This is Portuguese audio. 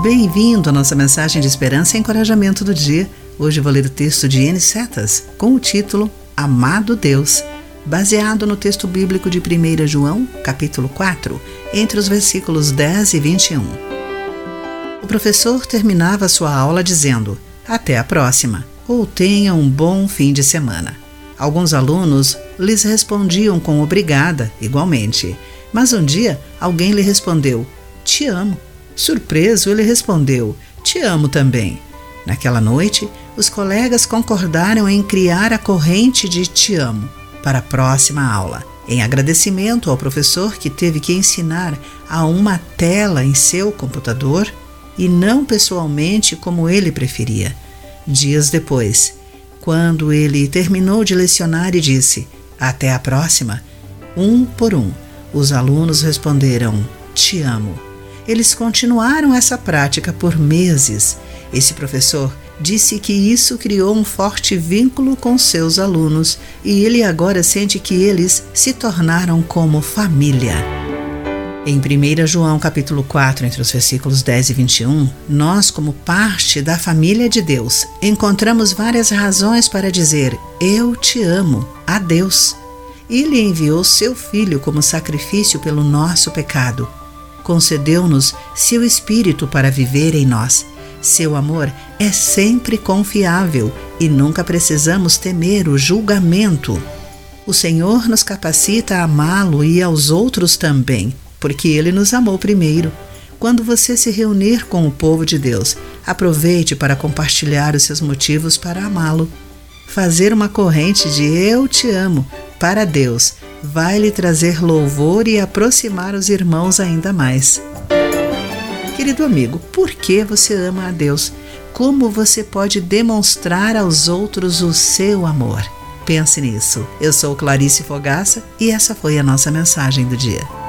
Bem-vindo à nossa mensagem de esperança e encorajamento do dia. Hoje vou ler o texto de N. Setas com o título Amado Deus, baseado no texto bíblico de 1 João, capítulo 4, entre os versículos 10 e 21. O professor terminava sua aula dizendo: Até a próxima, ou tenha um bom fim de semana. Alguns alunos lhes respondiam com obrigada, igualmente. Mas um dia alguém lhe respondeu: Te amo. Surpreso, ele respondeu: Te amo também. Naquela noite, os colegas concordaram em criar a corrente de Te amo para a próxima aula, em agradecimento ao professor que teve que ensinar a uma tela em seu computador e não pessoalmente como ele preferia. Dias depois, quando ele terminou de lecionar e disse: Até a próxima, um por um, os alunos responderam: Te amo eles continuaram essa prática por meses. Esse professor disse que isso criou um forte vínculo com seus alunos e ele agora sente que eles se tornaram como família. Em 1 João capítulo 4, entre os versículos 10 e 21, nós, como parte da família de Deus, encontramos várias razões para dizer eu te amo a Deus. Ele enviou seu filho como sacrifício pelo nosso pecado concedeu-nos seu Espírito para viver em nós. Seu amor é sempre confiável e nunca precisamos temer o julgamento. O Senhor nos capacita a amá-lo e aos outros também, porque ele nos amou primeiro. Quando você se reunir com o povo de Deus, aproveite para compartilhar os seus motivos para amá-lo. Fazer uma corrente de Eu te amo para Deus vai lhe trazer louvor e aproximar os irmãos ainda mais. Querido amigo, por que você ama a Deus? Como você pode demonstrar aos outros o seu amor? Pense nisso. Eu sou Clarice Fogaça e essa foi a nossa mensagem do dia.